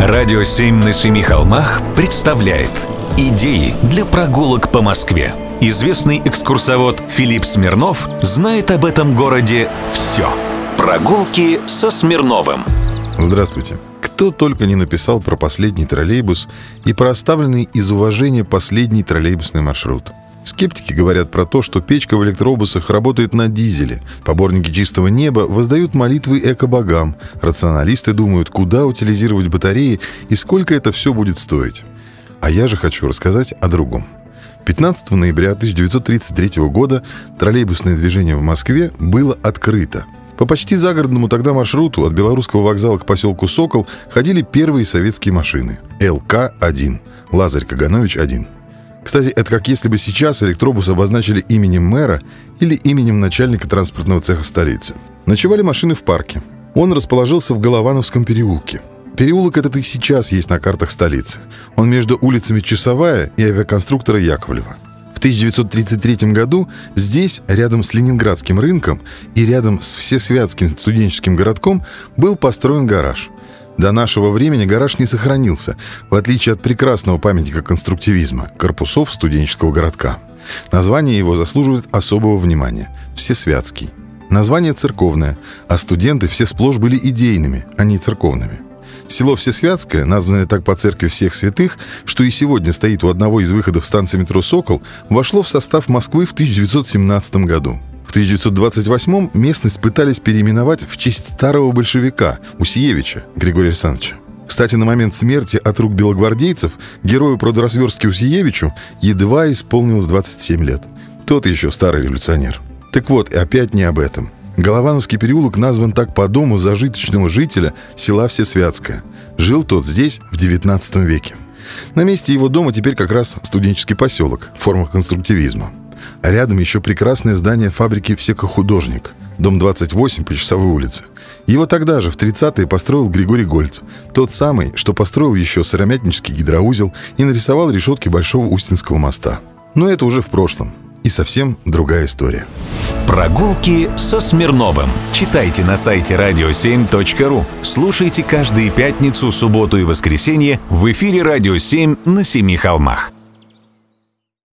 Радио «Семь на семи холмах» представляет Идеи для прогулок по Москве. Известный экскурсовод Филипп Смирнов знает об этом городе все. Прогулки со Смирновым. Здравствуйте. Кто только не написал про последний троллейбус и про оставленный из уважения последний троллейбусный маршрут. Скептики говорят про то, что печка в электробусах работает на дизеле. Поборники чистого неба воздают молитвы эко-богам. Рационалисты думают, куда утилизировать батареи и сколько это все будет стоить. А я же хочу рассказать о другом. 15 ноября 1933 года троллейбусное движение в Москве было открыто. По почти загородному тогда маршруту от Белорусского вокзала к поселку Сокол ходили первые советские машины. ЛК-1. Лазарь Каганович-1. Кстати, это как если бы сейчас электробус обозначили именем мэра или именем начальника транспортного цеха столицы. Ночевали машины в парке. Он расположился в Головановском переулке. Переулок этот и сейчас есть на картах столицы. Он между улицами Часовая и авиаконструктора Яковлева. В 1933 году здесь, рядом с Ленинградским рынком и рядом с Всесвятским студенческим городком, был построен гараж – до нашего времени гараж не сохранился, в отличие от прекрасного памятника конструктивизма – корпусов студенческого городка. Название его заслуживает особого внимания – Всесвятский. Название церковное, а студенты все сплошь были идейными, а не церковными. Село Всесвятское, названное так по церкви всех святых, что и сегодня стоит у одного из выходов станции метро «Сокол», вошло в состав Москвы в 1917 году. В 1928 местность пытались переименовать в честь старого большевика Усиевича Григория Александровича. Кстати, на момент смерти от рук белогвардейцев герою продразверстки Усиевичу едва исполнилось 27 лет. Тот еще старый революционер. Так вот, и опять не об этом. Головановский переулок назван так по дому зажиточного жителя села Всесвятское. Жил тот здесь в 19 веке. На месте его дома теперь как раз студенческий поселок, форма конструктивизма. А рядом еще прекрасное здание фабрики «Всекохудожник», дом 28 по Часовой улице. Его тогда же, в 30-е, построил Григорий Гольц. Тот самый, что построил еще Сыромятнический гидроузел и нарисовал решетки Большого Устинского моста. Но это уже в прошлом. И совсем другая история. Прогулки со Смирновым. Читайте на сайте radio7.ru. Слушайте каждые пятницу, субботу и воскресенье в эфире «Радио 7» на Семи холмах.